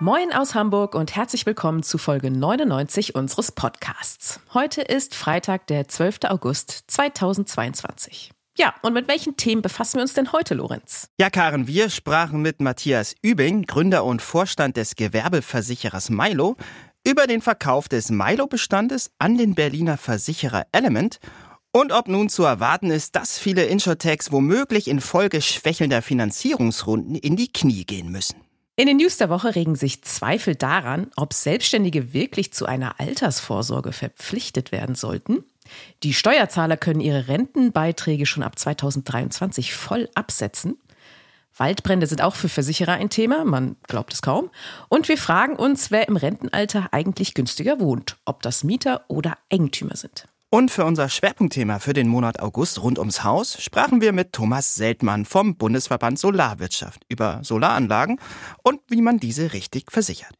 Moin aus Hamburg und herzlich willkommen zu Folge 99 unseres Podcasts. Heute ist Freitag, der 12. August 2022. Ja, und mit welchen Themen befassen wir uns denn heute, Lorenz? Ja, Karen, wir sprachen mit Matthias Übing, Gründer und Vorstand des Gewerbeversicherers Milo, über den Verkauf des Milo-Bestandes an den Berliner Versicherer Element und ob nun zu erwarten ist, dass viele Insurtechs womöglich infolge schwächelnder Finanzierungsrunden in die Knie gehen müssen. In den News der Woche regen sich Zweifel daran, ob Selbstständige wirklich zu einer Altersvorsorge verpflichtet werden sollten. Die Steuerzahler können ihre Rentenbeiträge schon ab 2023 voll absetzen. Waldbrände sind auch für Versicherer ein Thema, man glaubt es kaum. Und wir fragen uns, wer im Rentenalter eigentlich günstiger wohnt, ob das Mieter oder Eigentümer sind. Und für unser Schwerpunktthema für den Monat August rund ums Haus sprachen wir mit Thomas Seltmann vom Bundesverband Solarwirtschaft über Solaranlagen und wie man diese richtig versichert.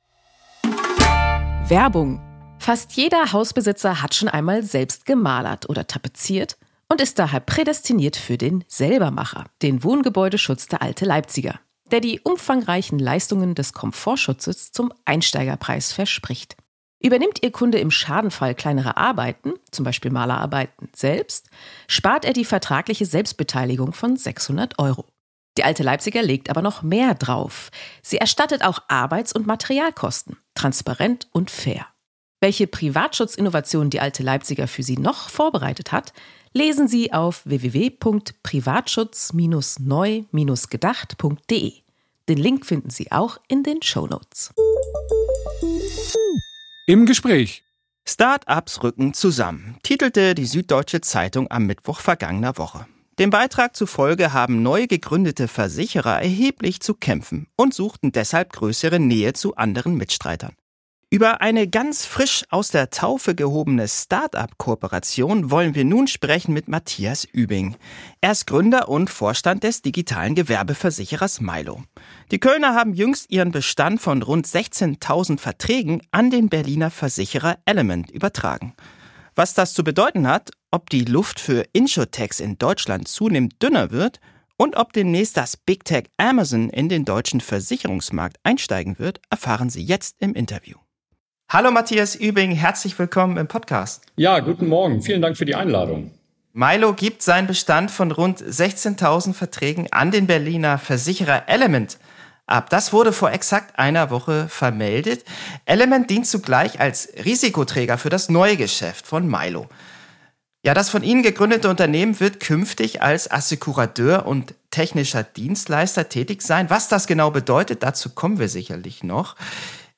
Werbung. Fast jeder Hausbesitzer hat schon einmal selbst gemalert oder tapeziert und ist daher prädestiniert für den Selbermacher, den Wohngebäudeschutz der Alte Leipziger, der die umfangreichen Leistungen des Komfortschutzes zum Einsteigerpreis verspricht. Übernimmt Ihr Kunde im Schadenfall kleinere Arbeiten, zum Beispiel Malerarbeiten, selbst, spart er die vertragliche Selbstbeteiligung von 600 Euro. Die alte Leipziger legt aber noch mehr drauf. Sie erstattet auch Arbeits- und Materialkosten, transparent und fair. Welche Privatschutzinnovationen die alte Leipziger für Sie noch vorbereitet hat, lesen Sie auf www.privatschutz-neu-gedacht.de. Den Link finden Sie auch in den Show Notes. Im Gespräch. Start-ups rücken zusammen, titelte die Süddeutsche Zeitung am Mittwoch vergangener Woche. Dem Beitrag zufolge haben neu gegründete Versicherer erheblich zu kämpfen und suchten deshalb größere Nähe zu anderen Mitstreitern. Über eine ganz frisch aus der Taufe gehobene Start-up-Kooperation wollen wir nun sprechen mit Matthias Übing. Er ist Gründer und Vorstand des digitalen Gewerbeversicherers Milo. Die Kölner haben jüngst ihren Bestand von rund 16.000 Verträgen an den Berliner Versicherer Element übertragen. Was das zu bedeuten hat, ob die Luft für Insurtechs in Deutschland zunehmend dünner wird und ob demnächst das Big Tech Amazon in den deutschen Versicherungsmarkt einsteigen wird, erfahren Sie jetzt im Interview. Hallo Matthias Übing, herzlich willkommen im Podcast. Ja, guten Morgen. Vielen Dank für die Einladung. Milo gibt seinen Bestand von rund 16.000 Verträgen an den Berliner Versicherer Element ab. Das wurde vor exakt einer Woche vermeldet. Element dient zugleich als Risikoträger für das neue Geschäft von Milo. Ja, das von Ihnen gegründete Unternehmen wird künftig als Assekurateur und technischer Dienstleister tätig sein. Was das genau bedeutet, dazu kommen wir sicherlich noch.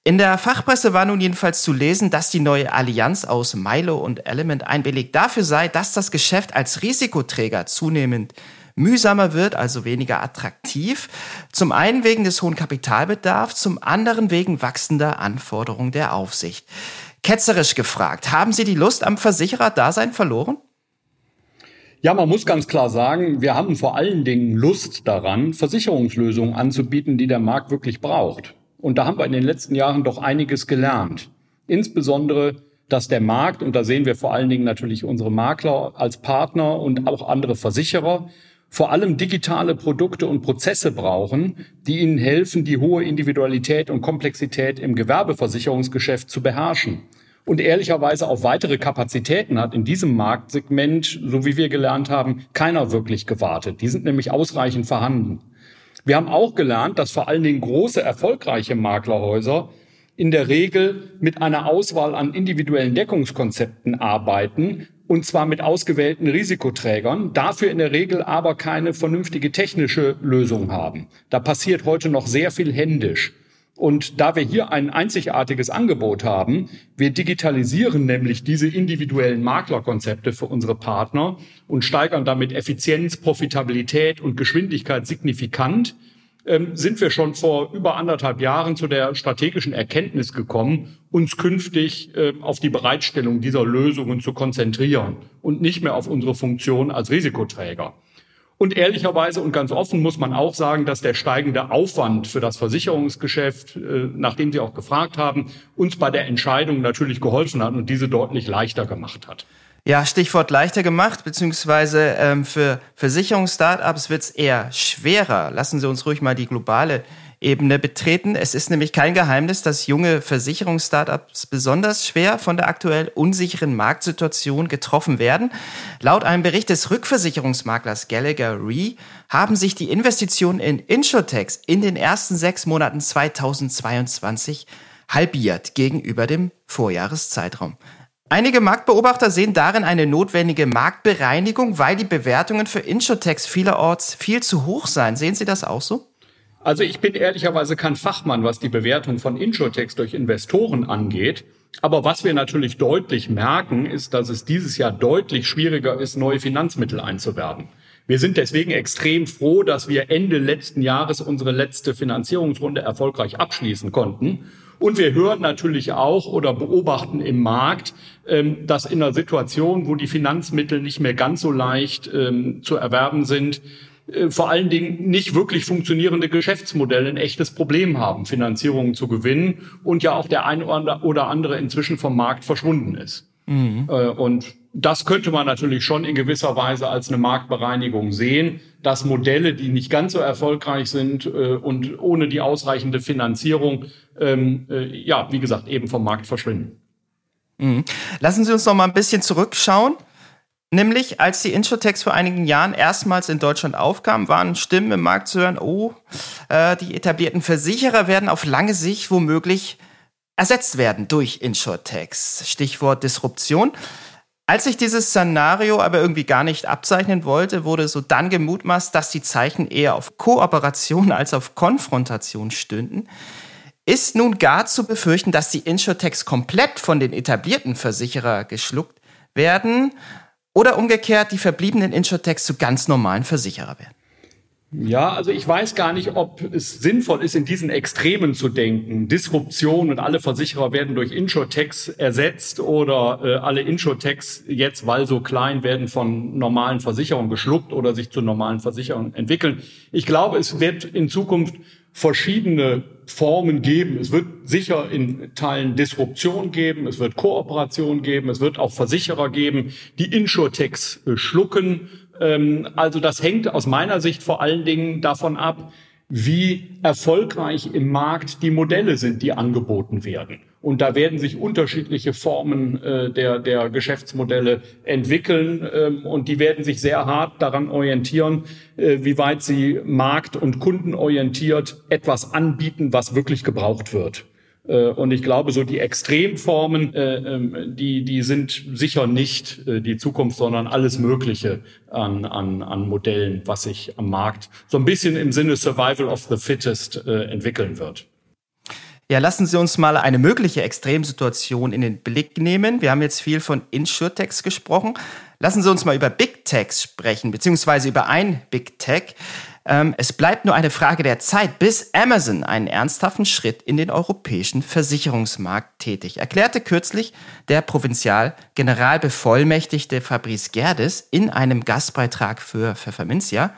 In der Fachpresse war nun jedenfalls zu lesen, dass die neue Allianz aus Milo und Element ein Beleg dafür sei, dass das Geschäft als Risikoträger zunehmend mühsamer wird, also weniger attraktiv. Zum einen wegen des hohen Kapitalbedarfs, zum anderen wegen wachsender Anforderungen der Aufsicht. Ketzerisch gefragt, haben Sie die Lust am Versicherer-Dasein verloren? Ja, man muss ganz klar sagen, wir haben vor allen Dingen Lust daran, Versicherungslösungen anzubieten, die der Markt wirklich braucht. Und da haben wir in den letzten Jahren doch einiges gelernt. Insbesondere, dass der Markt, und da sehen wir vor allen Dingen natürlich unsere Makler als Partner und auch andere Versicherer, vor allem digitale Produkte und Prozesse brauchen, die ihnen helfen, die hohe Individualität und Komplexität im Gewerbeversicherungsgeschäft zu beherrschen. Und ehrlicherweise auch weitere Kapazitäten hat in diesem Marktsegment, so wie wir gelernt haben, keiner wirklich gewartet. Die sind nämlich ausreichend vorhanden. Wir haben auch gelernt, dass vor allen Dingen große, erfolgreiche Maklerhäuser in der Regel mit einer Auswahl an individuellen Deckungskonzepten arbeiten, und zwar mit ausgewählten Risikoträgern, dafür in der Regel aber keine vernünftige technische Lösung haben. Da passiert heute noch sehr viel händisch. Und da wir hier ein einzigartiges Angebot haben, wir digitalisieren nämlich diese individuellen Maklerkonzepte für unsere Partner und steigern damit Effizienz, Profitabilität und Geschwindigkeit signifikant, ähm, sind wir schon vor über anderthalb Jahren zu der strategischen Erkenntnis gekommen, uns künftig äh, auf die Bereitstellung dieser Lösungen zu konzentrieren und nicht mehr auf unsere Funktion als Risikoträger. Und ehrlicherweise und ganz offen muss man auch sagen, dass der steigende Aufwand für das Versicherungsgeschäft, äh, nachdem Sie auch gefragt haben, uns bei der Entscheidung natürlich geholfen hat und diese deutlich leichter gemacht hat. Ja, Stichwort leichter gemacht, beziehungsweise ähm, für Versicherungsstartups wird es eher schwerer. Lassen Sie uns ruhig mal die globale Ebene betreten. Es ist nämlich kein Geheimnis, dass junge Versicherungsstartups besonders schwer von der aktuell unsicheren Marktsituation getroffen werden. Laut einem Bericht des Rückversicherungsmaklers Gallagher Re haben sich die Investitionen in Insurtechs in den ersten sechs Monaten 2022 halbiert gegenüber dem Vorjahreszeitraum. Einige Marktbeobachter sehen darin eine notwendige Marktbereinigung, weil die Bewertungen für Insurtechs vielerorts viel zu hoch seien. Sehen Sie das auch so? Also ich bin ehrlicherweise kein Fachmann, was die Bewertung von Insurtechs durch Investoren angeht. Aber was wir natürlich deutlich merken, ist, dass es dieses Jahr deutlich schwieriger ist, neue Finanzmittel einzuwerben. Wir sind deswegen extrem froh, dass wir Ende letzten Jahres unsere letzte Finanzierungsrunde erfolgreich abschließen konnten. Und wir hören natürlich auch oder beobachten im Markt, ähm, dass in einer Situation, wo die Finanzmittel nicht mehr ganz so leicht ähm, zu erwerben sind, vor allen Dingen nicht wirklich funktionierende Geschäftsmodelle ein echtes Problem haben, Finanzierungen zu gewinnen und ja auch der ein oder andere inzwischen vom Markt verschwunden ist. Mhm. Äh, und das könnte man natürlich schon in gewisser Weise als eine Marktbereinigung sehen, dass Modelle, die nicht ganz so erfolgreich sind äh, und ohne die ausreichende Finanzierung, ähm, ja, wie gesagt, eben vom Markt verschwinden. Mhm. Lassen Sie uns noch mal ein bisschen zurückschauen. Nämlich, als die Insurtechs vor einigen Jahren erstmals in Deutschland aufkamen, waren Stimmen im Markt zu hören, oh, äh, die etablierten Versicherer werden auf lange Sicht womöglich ersetzt werden durch Insurtechs. Stichwort Disruption. Als sich dieses Szenario aber irgendwie gar nicht abzeichnen wollte, wurde so dann gemutmaßt, dass die Zeichen eher auf Kooperation als auf Konfrontation stünden. Ist nun gar zu befürchten, dass die Insurtechs komplett von den etablierten Versicherer geschluckt werden oder umgekehrt die verbliebenen Insurtechs zu ganz normalen Versicherer werden? Ja, also ich weiß gar nicht, ob es sinnvoll ist, in diesen Extremen zu denken. Disruption und alle Versicherer werden durch Insurtechs ersetzt oder äh, alle Insurtechs jetzt, weil so klein, werden von normalen Versicherungen geschluckt oder sich zu normalen Versicherungen entwickeln. Ich glaube, es wird in Zukunft verschiedene Formen geben. Es wird sicher in Teilen Disruption geben, es wird Kooperation geben, es wird auch Versicherer geben, die Insurtechs äh, schlucken. Ähm, also das hängt aus meiner Sicht vor allen Dingen davon ab, wie erfolgreich im Markt die Modelle sind, die angeboten werden. Und da werden sich unterschiedliche Formen äh, der, der Geschäftsmodelle entwickeln ähm, und die werden sich sehr hart daran orientieren, äh, wie weit sie markt- und kundenorientiert etwas anbieten, was wirklich gebraucht wird. Äh, und ich glaube, so die Extremformen, äh, ähm, die, die sind sicher nicht äh, die Zukunft, sondern alles Mögliche an, an, an Modellen, was sich am Markt so ein bisschen im Sinne Survival of the Fittest entwickeln wird. Ja, lassen Sie uns mal eine mögliche Extremsituation in den Blick nehmen. Wir haben jetzt viel von Insurtechs gesprochen. Lassen Sie uns mal über Big Techs sprechen, beziehungsweise über ein Big Tech. Ähm, es bleibt nur eine Frage der Zeit, bis Amazon einen ernsthaften Schritt in den europäischen Versicherungsmarkt tätig, erklärte kürzlich der Provinzial-Generalbevollmächtigte Fabrice Gerdes in einem Gastbeitrag für Pfefferminzia.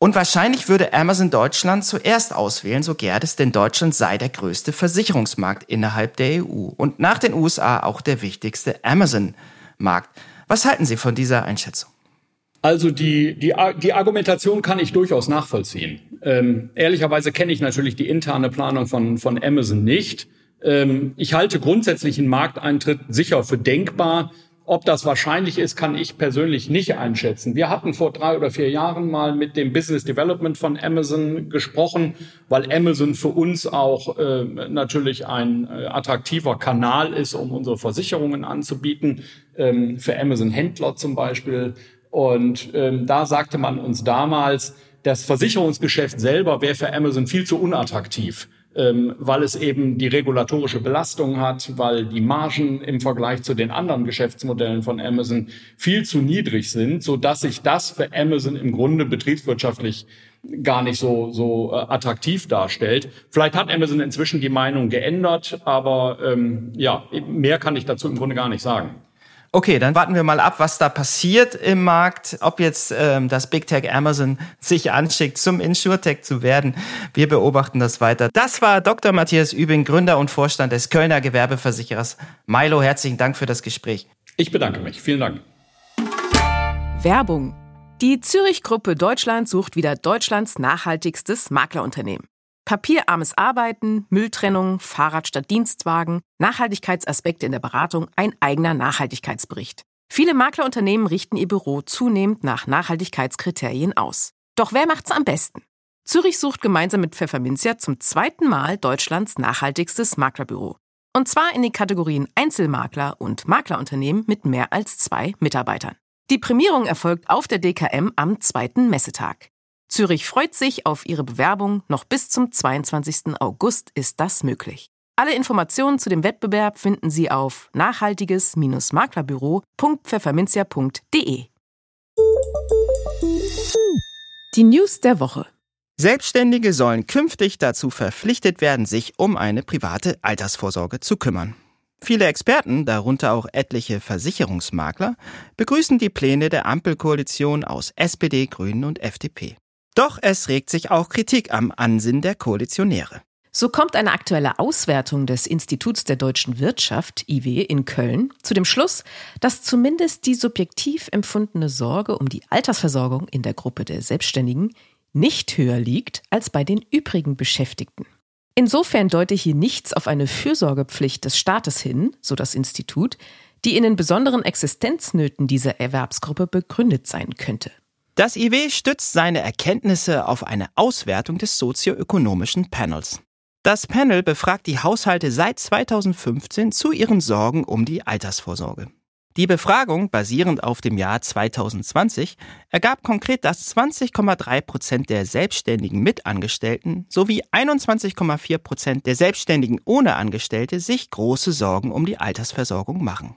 Und wahrscheinlich würde Amazon Deutschland zuerst auswählen, so Gerdes, denn Deutschland sei der größte Versicherungsmarkt innerhalb der EU und nach den USA auch der wichtigste Amazon-Markt. Was halten Sie von dieser Einschätzung? Also die, die, die Argumentation kann ich durchaus nachvollziehen. Ähm, ehrlicherweise kenne ich natürlich die interne Planung von, von Amazon nicht. Ähm, ich halte grundsätzlich einen Markteintritt sicher für denkbar. Ob das wahrscheinlich ist, kann ich persönlich nicht einschätzen. Wir hatten vor drei oder vier Jahren mal mit dem Business Development von Amazon gesprochen, weil Amazon für uns auch äh, natürlich ein äh, attraktiver Kanal ist, um unsere Versicherungen anzubieten. Ähm, für Amazon Händler zum Beispiel. Und ähm, da sagte man uns damals, das Versicherungsgeschäft selber wäre für Amazon viel zu unattraktiv ähm, weil es eben die regulatorische Belastung hat, weil die Margen im Vergleich zu den anderen Geschäftsmodellen von Amazon viel zu niedrig sind, so dass sich das für Amazon im Grunde betriebswirtschaftlich gar nicht so, so äh, attraktiv darstellt. Vielleicht hat Amazon inzwischen die Meinung geändert, aber ähm, ja, mehr kann ich dazu im Grunde gar nicht sagen. Okay, dann warten wir mal ab, was da passiert im Markt, ob jetzt ähm, das Big Tech Amazon sich anschickt, zum Insurtech zu werden. Wir beobachten das weiter. Das war Dr. Matthias Übing, Gründer und Vorstand des Kölner Gewerbeversicherers. Milo, herzlichen Dank für das Gespräch. Ich bedanke mich. Vielen Dank. Werbung. Die Zürich-Gruppe Deutschland sucht wieder Deutschlands nachhaltigstes Maklerunternehmen. Papierarmes Arbeiten, Mülltrennung, Fahrrad statt Dienstwagen, Nachhaltigkeitsaspekte in der Beratung, ein eigener Nachhaltigkeitsbericht. Viele Maklerunternehmen richten ihr Büro zunehmend nach Nachhaltigkeitskriterien aus. Doch wer macht's am besten? Zürich sucht gemeinsam mit Pfefferminzia zum zweiten Mal Deutschlands nachhaltigstes Maklerbüro. Und zwar in den Kategorien Einzelmakler und Maklerunternehmen mit mehr als zwei Mitarbeitern. Die Prämierung erfolgt auf der DKM am zweiten Messetag. Zürich freut sich auf ihre Bewerbung. Noch bis zum 22. August ist das möglich. Alle Informationen zu dem Wettbewerb finden Sie auf nachhaltiges-maklerbüro.pfefferminzia.de. Die News der Woche. Selbstständige sollen künftig dazu verpflichtet werden, sich um eine private Altersvorsorge zu kümmern. Viele Experten, darunter auch etliche Versicherungsmakler, begrüßen die Pläne der Ampelkoalition aus SPD, Grünen und FDP. Doch es regt sich auch Kritik am Ansinnen der Koalitionäre. So kommt eine aktuelle Auswertung des Instituts der deutschen Wirtschaft, IW, in Köln zu dem Schluss, dass zumindest die subjektiv empfundene Sorge um die Altersversorgung in der Gruppe der Selbstständigen nicht höher liegt als bei den übrigen Beschäftigten. Insofern deute hier nichts auf eine Fürsorgepflicht des Staates hin, so das Institut, die in den besonderen Existenznöten dieser Erwerbsgruppe begründet sein könnte. Das IW stützt seine Erkenntnisse auf eine Auswertung des sozioökonomischen Panels. Das Panel befragt die Haushalte seit 2015 zu ihren Sorgen um die Altersvorsorge. Die Befragung, basierend auf dem Jahr 2020, ergab konkret, dass 20,3 Prozent der Selbstständigen mit Angestellten sowie 21,4 Prozent der Selbstständigen ohne Angestellte sich große Sorgen um die Altersversorgung machen.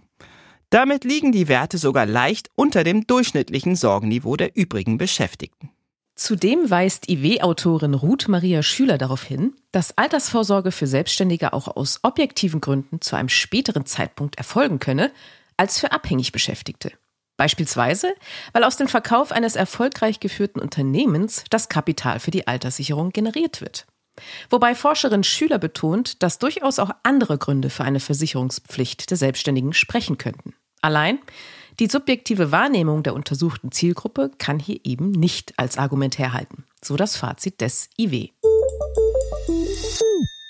Damit liegen die Werte sogar leicht unter dem durchschnittlichen Sorgenniveau der übrigen Beschäftigten. Zudem weist IW-Autorin Ruth Maria Schüler darauf hin, dass Altersvorsorge für Selbstständige auch aus objektiven Gründen zu einem späteren Zeitpunkt erfolgen könne als für abhängig Beschäftigte. Beispielsweise, weil aus dem Verkauf eines erfolgreich geführten Unternehmens das Kapital für die Alterssicherung generiert wird. Wobei Forscherin Schüler betont, dass durchaus auch andere Gründe für eine Versicherungspflicht der Selbstständigen sprechen könnten. Allein die subjektive Wahrnehmung der untersuchten Zielgruppe kann hier eben nicht als Argument herhalten. So das Fazit des IW.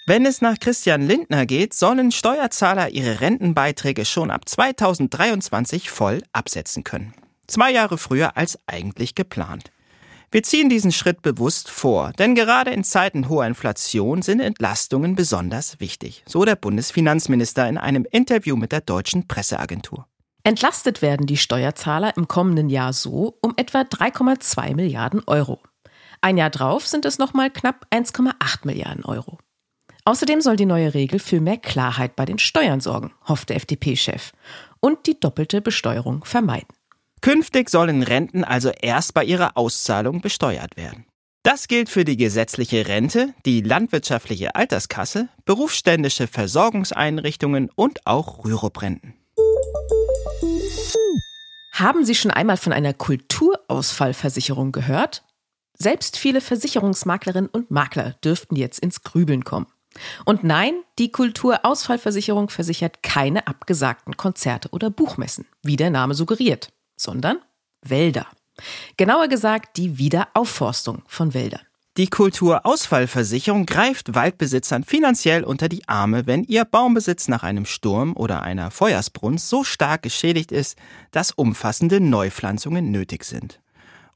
Wenn es nach Christian Lindner geht, sollen Steuerzahler ihre Rentenbeiträge schon ab 2023 voll absetzen können. Zwei Jahre früher als eigentlich geplant. Wir ziehen diesen Schritt bewusst vor, denn gerade in Zeiten hoher Inflation sind Entlastungen besonders wichtig, so der Bundesfinanzminister in einem Interview mit der deutschen Presseagentur. Entlastet werden die Steuerzahler im kommenden Jahr so um etwa 3,2 Milliarden Euro. Ein Jahr drauf sind es nochmal knapp 1,8 Milliarden Euro. Außerdem soll die neue Regel für mehr Klarheit bei den Steuern sorgen, hofft der FDP-Chef, und die doppelte Besteuerung vermeiden. Künftig sollen Renten also erst bei ihrer Auszahlung besteuert werden. Das gilt für die gesetzliche Rente, die landwirtschaftliche Alterskasse, berufsständische Versorgungseinrichtungen und auch Rüruprenten. Haben Sie schon einmal von einer Kulturausfallversicherung gehört? Selbst viele Versicherungsmaklerinnen und Makler dürften jetzt ins Grübeln kommen. Und nein, die Kulturausfallversicherung versichert keine abgesagten Konzerte oder Buchmessen, wie der Name suggeriert, sondern Wälder. Genauer gesagt die Wiederaufforstung von Wäldern. Die Kulturausfallversicherung greift Waldbesitzern finanziell unter die Arme, wenn ihr Baumbesitz nach einem Sturm oder einer Feuersbrunst so stark geschädigt ist, dass umfassende Neupflanzungen nötig sind.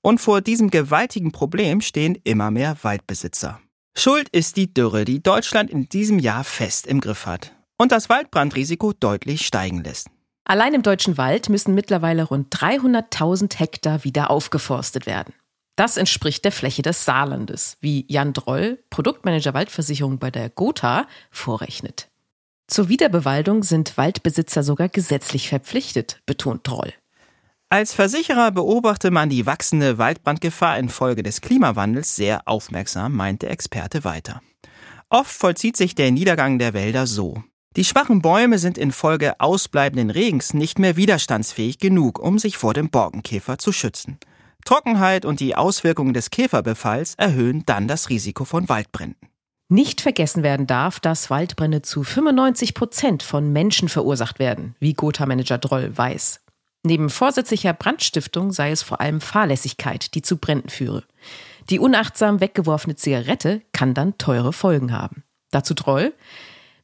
Und vor diesem gewaltigen Problem stehen immer mehr Waldbesitzer. Schuld ist die Dürre, die Deutschland in diesem Jahr fest im Griff hat und das Waldbrandrisiko deutlich steigen lässt. Allein im deutschen Wald müssen mittlerweile rund 300.000 Hektar wieder aufgeforstet werden. Das entspricht der Fläche des Saarlandes, wie Jan Droll, Produktmanager Waldversicherung bei der Gotha, vorrechnet. Zur Wiederbewaldung sind Waldbesitzer sogar gesetzlich verpflichtet, betont Droll. Als Versicherer beobachte man die wachsende Waldbrandgefahr infolge des Klimawandels sehr aufmerksam, meint der Experte weiter. Oft vollzieht sich der Niedergang der Wälder so. Die schwachen Bäume sind infolge ausbleibenden Regens nicht mehr widerstandsfähig genug, um sich vor dem Borkenkäfer zu schützen. Trockenheit und die Auswirkungen des Käferbefalls erhöhen dann das Risiko von Waldbränden. Nicht vergessen werden darf, dass Waldbrände zu 95 Prozent von Menschen verursacht werden, wie Gotha-Manager Droll weiß. Neben vorsätzlicher Brandstiftung sei es vor allem Fahrlässigkeit, die zu Bränden führe. Die unachtsam weggeworfene Zigarette kann dann teure Folgen haben. Dazu Droll.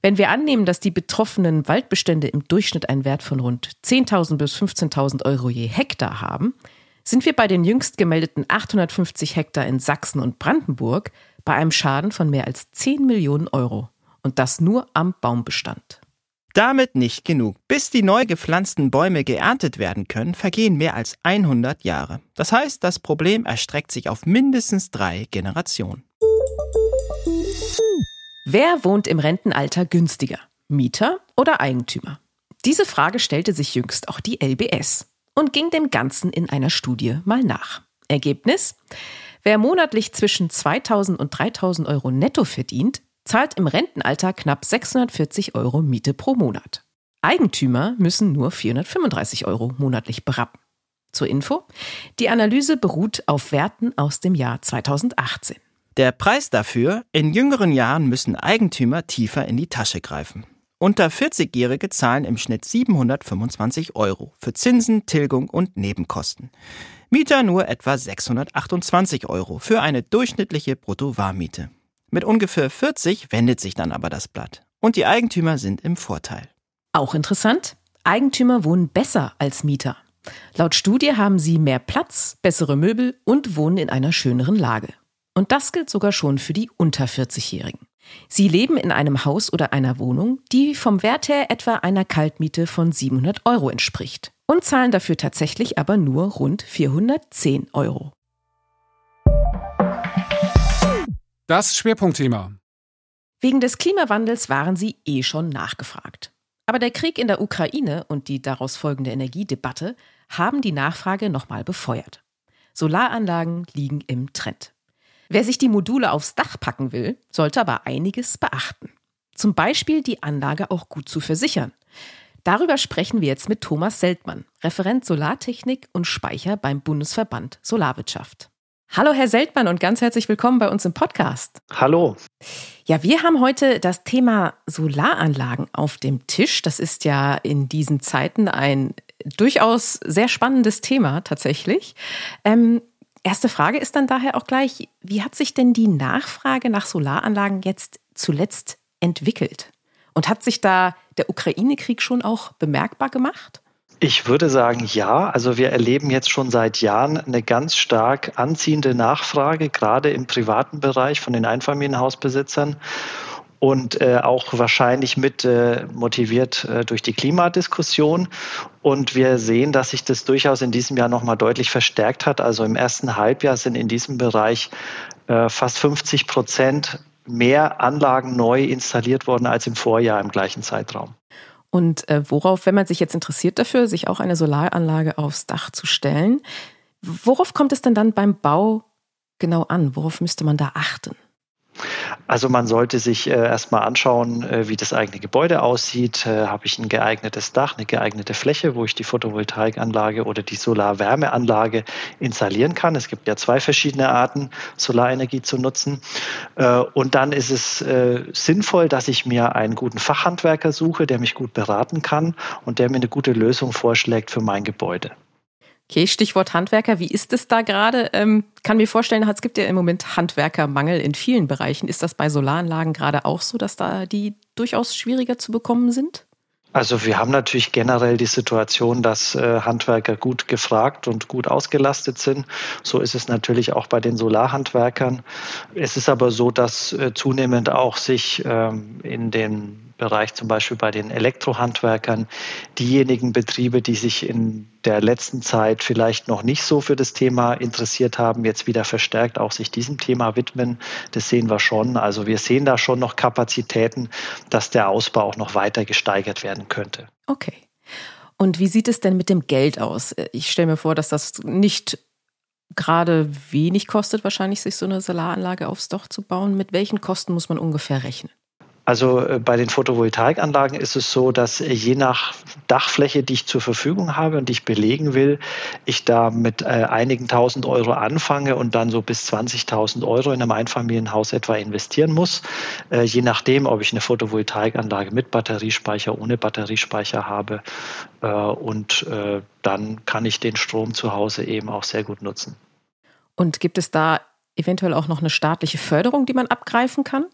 Wenn wir annehmen, dass die betroffenen Waldbestände im Durchschnitt einen Wert von rund 10.000 bis 15.000 Euro je Hektar haben, sind wir bei den jüngst gemeldeten 850 Hektar in Sachsen und Brandenburg bei einem Schaden von mehr als 10 Millionen Euro. Und das nur am Baumbestand. Damit nicht genug. Bis die neu gepflanzten Bäume geerntet werden können, vergehen mehr als 100 Jahre. Das heißt, das Problem erstreckt sich auf mindestens drei Generationen. Wer wohnt im Rentenalter günstiger? Mieter oder Eigentümer? Diese Frage stellte sich jüngst auch die LBS und ging dem Ganzen in einer Studie mal nach. Ergebnis? Wer monatlich zwischen 2000 und 3000 Euro netto verdient, zahlt im Rentenalter knapp 640 Euro Miete pro Monat. Eigentümer müssen nur 435 Euro monatlich berappen. Zur Info, die Analyse beruht auf Werten aus dem Jahr 2018. Der Preis dafür, in jüngeren Jahren müssen Eigentümer tiefer in die Tasche greifen. Unter 40-Jährige zahlen im Schnitt 725 Euro für Zinsen, Tilgung und Nebenkosten. Mieter nur etwa 628 Euro für eine durchschnittliche Bruttowarmmiete. Mit ungefähr 40 wendet sich dann aber das Blatt. Und die Eigentümer sind im Vorteil. Auch interessant, Eigentümer wohnen besser als Mieter. Laut Studie haben sie mehr Platz, bessere Möbel und wohnen in einer schöneren Lage. Und das gilt sogar schon für die unter 40-Jährigen. Sie leben in einem Haus oder einer Wohnung, die vom Wert her etwa einer Kaltmiete von 700 Euro entspricht und zahlen dafür tatsächlich aber nur rund 410 Euro. Das Schwerpunktthema. Wegen des Klimawandels waren sie eh schon nachgefragt. Aber der Krieg in der Ukraine und die daraus folgende Energiedebatte haben die Nachfrage nochmal befeuert. Solaranlagen liegen im Trend. Wer sich die Module aufs Dach packen will, sollte aber einiges beachten. Zum Beispiel die Anlage auch gut zu versichern. Darüber sprechen wir jetzt mit Thomas Seltmann, Referent Solartechnik und Speicher beim Bundesverband Solarwirtschaft. Hallo, Herr Seltmann, und ganz herzlich willkommen bei uns im Podcast. Hallo. Ja, wir haben heute das Thema Solaranlagen auf dem Tisch. Das ist ja in diesen Zeiten ein durchaus sehr spannendes Thema tatsächlich. Ähm, Erste Frage ist dann daher auch gleich, wie hat sich denn die Nachfrage nach Solaranlagen jetzt zuletzt entwickelt? Und hat sich da der Ukraine-Krieg schon auch bemerkbar gemacht? Ich würde sagen, ja. Also wir erleben jetzt schon seit Jahren eine ganz stark anziehende Nachfrage, gerade im privaten Bereich von den Einfamilienhausbesitzern und äh, auch wahrscheinlich mit äh, motiviert äh, durch die Klimadiskussion. Und wir sehen, dass sich das durchaus in diesem Jahr nochmal deutlich verstärkt hat. Also im ersten Halbjahr sind in diesem Bereich äh, fast 50 Prozent mehr Anlagen neu installiert worden als im Vorjahr im gleichen Zeitraum. Und äh, worauf, wenn man sich jetzt interessiert dafür, sich auch eine Solaranlage aufs Dach zu stellen, worauf kommt es denn dann beim Bau genau an? Worauf müsste man da achten? Also man sollte sich äh, erstmal anschauen, äh, wie das eigene Gebäude aussieht. Äh, Habe ich ein geeignetes Dach, eine geeignete Fläche, wo ich die Photovoltaikanlage oder die Solarwärmeanlage installieren kann. Es gibt ja zwei verschiedene Arten, Solarenergie zu nutzen. Äh, und dann ist es äh, sinnvoll, dass ich mir einen guten Fachhandwerker suche, der mich gut beraten kann und der mir eine gute Lösung vorschlägt für mein Gebäude. Okay, Stichwort Handwerker. Wie ist es da gerade? Ähm, kann mir vorstellen, es gibt ja im Moment Handwerkermangel in vielen Bereichen. Ist das bei Solaranlagen gerade auch so, dass da die durchaus schwieriger zu bekommen sind? Also wir haben natürlich generell die Situation, dass äh, Handwerker gut gefragt und gut ausgelastet sind. So ist es natürlich auch bei den Solarhandwerkern. Es ist aber so, dass äh, zunehmend auch sich ähm, in den Bereich zum Beispiel bei den Elektrohandwerkern, diejenigen Betriebe, die sich in der letzten Zeit vielleicht noch nicht so für das Thema interessiert haben, jetzt wieder verstärkt auch sich diesem Thema widmen. Das sehen wir schon. Also wir sehen da schon noch Kapazitäten, dass der Ausbau auch noch weiter gesteigert werden könnte. Okay. Und wie sieht es denn mit dem Geld aus? Ich stelle mir vor, dass das nicht gerade wenig kostet, wahrscheinlich sich so eine Solaranlage aufs Dach zu bauen. Mit welchen Kosten muss man ungefähr rechnen? Also äh, bei den Photovoltaikanlagen ist es so, dass je nach Dachfläche, die ich zur Verfügung habe und die ich belegen will, ich da mit äh, einigen tausend Euro anfange und dann so bis 20.000 Euro in einem Einfamilienhaus etwa investieren muss. Äh, je nachdem, ob ich eine Photovoltaikanlage mit Batteriespeicher, ohne Batteriespeicher habe. und dann kann ich den Strom zu Hause eben auch sehr gut nutzen. Und gibt es da eventuell auch noch eine staatliche Förderung, die man abgreifen kann?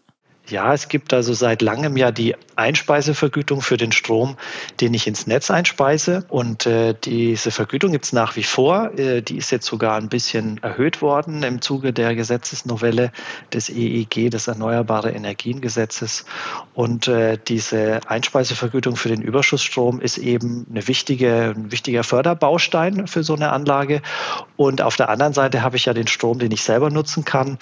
Ja, es gibt also seit langem ja die Einspeisevergütung für den Strom, den ich ins Netz einspeise. Und äh, diese Vergütung gibt es nach wie vor. Äh, die ist jetzt sogar ein bisschen erhöht worden im Zuge der Gesetzesnovelle des EEG, des Erneuerbare Energiengesetzes. Und äh, diese Einspeisevergütung für den Überschussstrom ist eben eine wichtige, ein wichtiger Förderbaustein für so eine Anlage. Und auf der anderen Seite habe ich ja den Strom, den ich selber nutzen kann.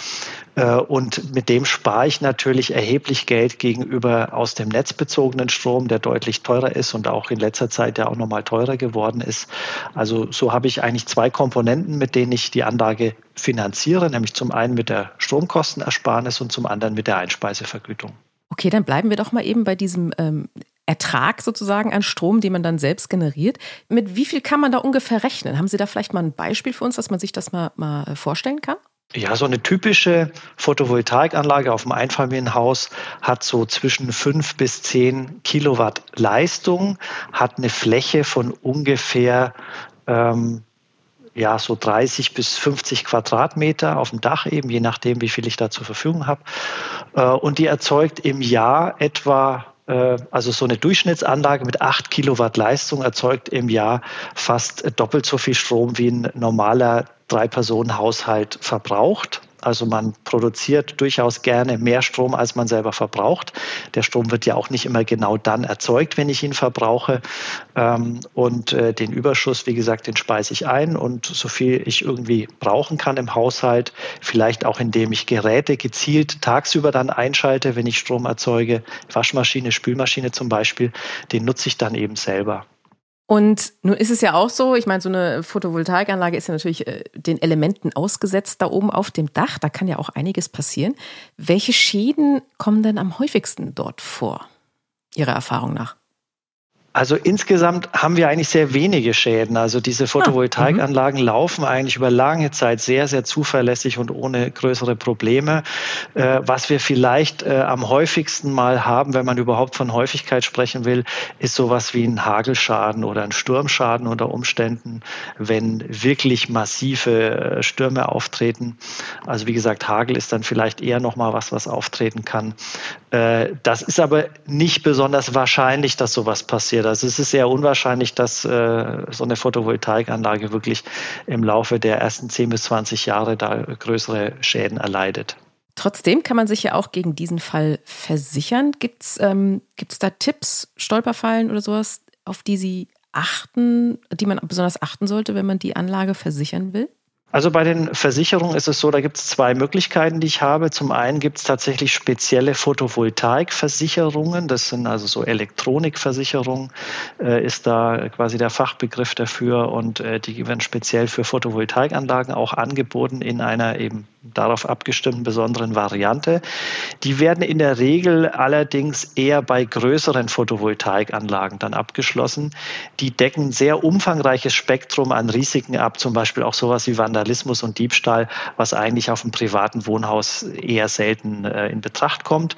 Äh, und mit dem spare ich natürlich erheblich Geld gegenüber aus dem Netz bezogenen Strom, der deutlich teurer ist und auch in letzter Zeit ja auch nochmal teurer geworden ist. Also so habe ich eigentlich zwei Komponenten, mit denen ich die Anlage finanziere, nämlich zum einen mit der Stromkostenersparnis und zum anderen mit der Einspeisevergütung. Okay, dann bleiben wir doch mal eben bei diesem ähm, Ertrag sozusagen an Strom, den man dann selbst generiert. Mit wie viel kann man da ungefähr rechnen? Haben Sie da vielleicht mal ein Beispiel für uns, dass man sich das mal, mal vorstellen kann? Ja, so eine typische Photovoltaikanlage auf dem Einfamilienhaus hat so zwischen 5 bis 10 Kilowatt Leistung, hat eine Fläche von ungefähr ähm, ja, so 30 bis 50 Quadratmeter auf dem Dach eben, je nachdem, wie viel ich da zur Verfügung habe. Äh, und die erzeugt im Jahr etwa äh, also so eine Durchschnittsanlage mit 8 Kilowatt Leistung erzeugt im Jahr fast doppelt so viel Strom wie ein normaler Drei-Personen-Haushalt verbraucht. Also man produziert durchaus gerne mehr Strom, als man selber verbraucht. Der Strom wird ja auch nicht immer genau dann erzeugt, wenn ich ihn verbrauche. Ähm, und äh, den Überschuss, wie gesagt, den speise ich ein und so viel ich irgendwie brauchen kann im Haushalt, vielleicht auch indem ich Geräte gezielt tagsüber dann einschalte, wenn ich Strom erzeuge, Waschmaschine, Spülmaschine zum Beispiel, den nutze ich dann eben selber. Und nun ist es ja auch so, ich meine, so eine Photovoltaikanlage ist ja natürlich äh, den Elementen ausgesetzt da oben auf dem Dach. Da kann ja auch einiges passieren. Welche Schäden kommen denn am häufigsten dort vor, Ihrer Erfahrung nach? Also insgesamt haben wir eigentlich sehr wenige Schäden. Also diese ah, Photovoltaikanlagen ah, laufen eigentlich über lange Zeit sehr, sehr zuverlässig und ohne größere Probleme. Äh, was wir vielleicht äh, am häufigsten mal haben, wenn man überhaupt von Häufigkeit sprechen will, ist sowas wie ein Hagelschaden oder ein Sturmschaden unter Umständen, wenn wirklich massive äh, Stürme auftreten. Also wie gesagt, Hagel ist dann vielleicht eher nochmal was, was auftreten kann. Äh, das ist aber nicht besonders wahrscheinlich, dass sowas passiert. Also es ist sehr unwahrscheinlich, dass äh, so eine Photovoltaikanlage wirklich im Laufe der ersten 10 bis 20 Jahre da größere Schäden erleidet. Trotzdem kann man sich ja auch gegen diesen Fall versichern. Gibt es ähm, da Tipps, Stolperfallen oder sowas, auf die Sie achten, die man besonders achten sollte, wenn man die Anlage versichern will? Also bei den Versicherungen ist es so, da gibt es zwei Möglichkeiten, die ich habe. Zum einen gibt es tatsächlich spezielle Photovoltaikversicherungen. Das sind also so Elektronikversicherungen, äh, ist da quasi der Fachbegriff dafür. Und äh, die werden speziell für Photovoltaikanlagen auch angeboten in einer eben darauf abgestimmten besonderen Variante. Die werden in der Regel allerdings eher bei größeren Photovoltaikanlagen dann abgeschlossen. Die decken sehr umfangreiches Spektrum an Risiken ab, zum Beispiel auch sowas wie Vandalismus und Diebstahl, was eigentlich auf einem privaten Wohnhaus eher selten äh, in Betracht kommt.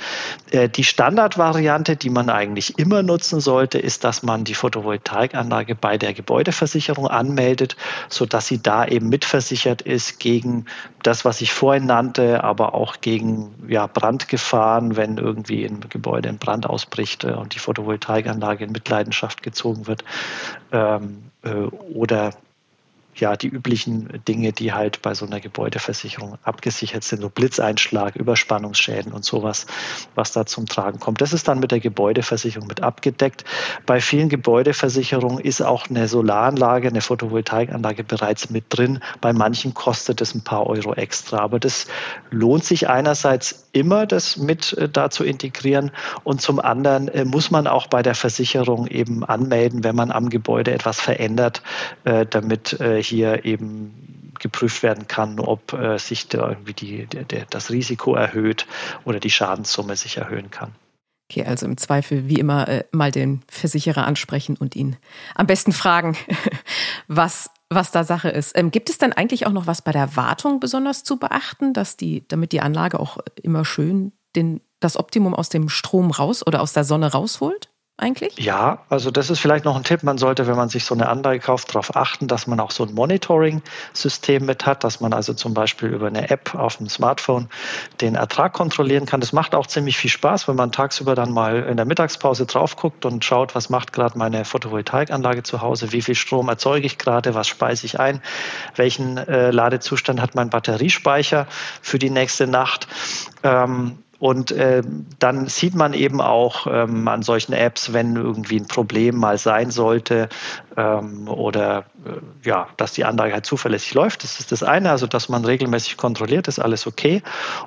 Äh, die Standardvariante, die man eigentlich immer nutzen sollte, ist, dass man die Photovoltaikanlage bei der Gebäudeversicherung anmeldet, sodass sie da eben mitversichert ist gegen das, was ich vorhin nannte, aber auch gegen ja, Brandgefahren, wenn irgendwie ein Gebäude in Brand ausbricht äh, und die Photovoltaikanlage in Mitleidenschaft gezogen wird. Ähm, äh, oder ja die üblichen Dinge, die halt bei so einer Gebäudeversicherung abgesichert sind, so Blitzeinschlag, Überspannungsschäden und sowas, was da zum Tragen kommt. Das ist dann mit der Gebäudeversicherung mit abgedeckt. Bei vielen Gebäudeversicherungen ist auch eine Solaranlage, eine Photovoltaikanlage bereits mit drin. Bei manchen kostet es ein paar Euro extra. Aber das lohnt sich einerseits immer, das mit äh, da zu integrieren und zum anderen äh, muss man auch bei der Versicherung eben anmelden, wenn man am Gebäude etwas verändert, äh, damit hier eben geprüft werden kann, ob sich da irgendwie die, der, das Risiko erhöht oder die Schadenssumme sich erhöhen kann. Okay, also im Zweifel wie immer äh, mal den Versicherer ansprechen und ihn am besten fragen, was, was da Sache ist. Ähm, gibt es denn eigentlich auch noch was bei der Wartung besonders zu beachten, dass die, damit die Anlage auch immer schön den, das Optimum aus dem Strom raus oder aus der Sonne rausholt? Eigentlich? Ja, also das ist vielleicht noch ein Tipp. Man sollte, wenn man sich so eine Anlage kauft, darauf achten, dass man auch so ein Monitoring-System mit hat, dass man also zum Beispiel über eine App auf dem Smartphone den Ertrag kontrollieren kann. Das macht auch ziemlich viel Spaß, wenn man tagsüber dann mal in der Mittagspause drauf guckt und schaut, was macht gerade meine Photovoltaikanlage zu Hause, wie viel Strom erzeuge ich gerade, was speise ich ein, welchen äh, Ladezustand hat mein Batteriespeicher für die nächste Nacht. Ähm, und äh, dann sieht man eben auch ähm, an solchen Apps, wenn irgendwie ein Problem mal sein sollte ähm, oder äh, ja, dass die Anlage halt zuverlässig läuft. Das ist das eine, also dass man regelmäßig kontrolliert, ist alles okay.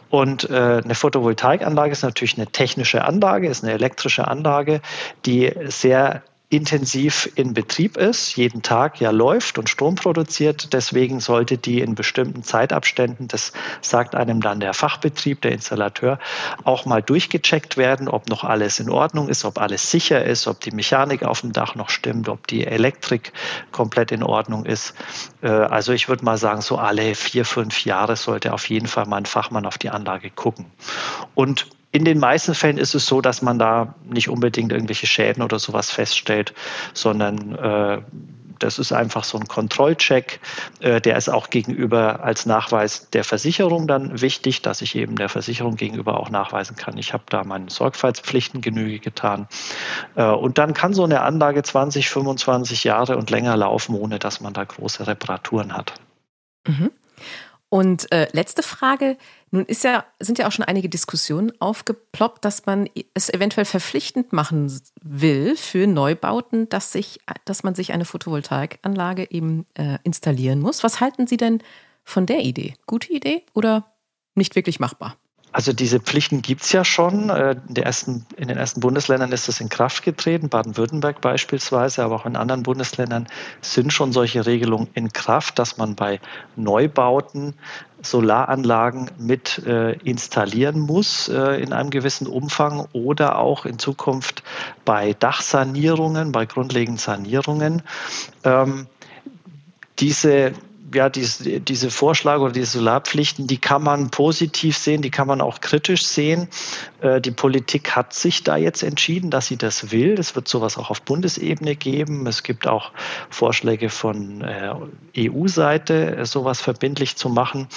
Und äh, eine Photovoltaikanlage ist natürlich eine technische Anlage, ist eine elektrische Anlage, die sehr intensiv in Betrieb ist, jeden Tag ja läuft und Strom produziert. Deswegen sollte die in bestimmten Zeitabständen, das sagt einem dann der Fachbetrieb, der Installateur, auch mal durchgecheckt werden, ob noch alles in Ordnung ist, ob alles sicher ist, ob die Mechanik auf dem Dach noch stimmt, ob die Elektrik komplett in Ordnung ist. Äh, also ich würde mal sagen, so alle vier, fünf Jahre sollte auf jeden Fall mal ein Fachmann auf die Anlage gucken. Und in den meisten Fällen ist es so, dass man da nicht unbedingt irgendwelche Schäden oder sowas feststellt, sondern äh, das ist einfach so ein Kontrollcheck. Äh, der ist auch gegenüber als Nachweis der Versicherung dann wichtig, dass ich eben der Versicherung gegenüber auch nachweisen kann, ich habe da meinen Sorgfaltspflichten Genüge getan. Äh, und dann kann so eine Anlage 20, 25 Jahre und länger laufen, ohne dass man da große Reparaturen hat. Mhm. Und äh, letzte Frage. Nun ist ja, sind ja auch schon einige Diskussionen aufgeploppt, dass man es eventuell verpflichtend machen will für Neubauten, dass, sich, dass man sich eine Photovoltaikanlage eben äh, installieren muss. Was halten Sie denn von der Idee? Gute Idee oder nicht wirklich machbar? Also diese Pflichten gibt es ja schon. Äh, in, ersten, in, den ersten Bundesländern ist das in Kraft getreten, Baden-Württemberg beispielsweise, aber auch in anderen Bundesländern sind schon solche Regelungen in Kraft, dass man bei Neubauten Solaranlagen mit äh, installieren muss äh, in einem gewissen Umfang oder auch in Zukunft bei Dachsanierungen, bei grundlegenden Sanierungen. Ähm, diese ja, diese, diese Vorschläge oder diese Solarpflichten, die kann man positiv sehen, die kann man auch kritisch sehen. Äh, die Politik hat sich da jetzt entschieden, dass sie das will. Es wird sowas auch auf Bundesebene geben. Es gibt auch Vorschläge von äh, EU-Seite, sowas verbindlich zu machen.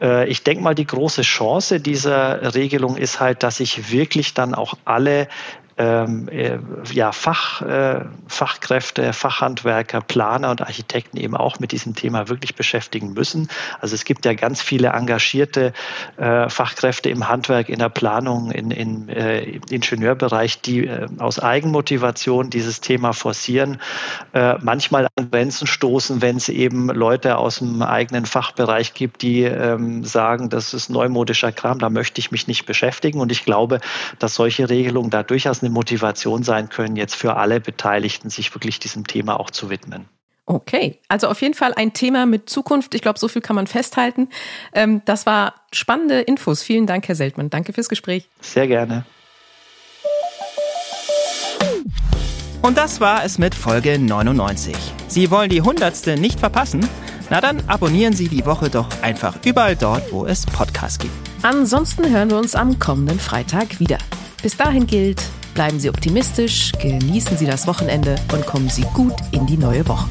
Äh, ich denke mal, die große Chance dieser Regelung ist halt, dass sich wirklich dann auch alle ähm, äh, ja, Fach, äh, Fachkräfte, Fachhandwerker, Planer und Architekten eben auch mit diesem Thema wirklich beschäftigen müssen. Also es gibt ja ganz viele engagierte äh, Fachkräfte im Handwerk, in der Planung, in, in äh, Ingenieurbereich, die äh, aus Eigenmotivation dieses Thema forcieren, äh, manchmal an Grenzen stoßen, wenn es eben Leute aus dem eigenen Fachbereich gibt, die ähm, sagen, das ist neumodischer Kram, da möchte ich mich nicht beschäftigen. Und ich glaube, dass solche Regelungen da durchaus eine Motivation sein können, jetzt für alle Beteiligten sich wirklich diesem Thema auch zu widmen. Okay, also auf jeden Fall ein Thema mit Zukunft. Ich glaube, so viel kann man festhalten. Ähm, das war spannende Infos. Vielen Dank, Herr Seltmann. Danke fürs Gespräch. Sehr gerne. Und das war es mit Folge 99. Sie wollen die hundertste nicht verpassen? Na dann abonnieren Sie die Woche doch einfach überall dort, wo es Podcasts gibt. Ansonsten hören wir uns am kommenden Freitag wieder. Bis dahin gilt, bleiben Sie optimistisch, genießen Sie das Wochenende und kommen Sie gut in die neue Woche.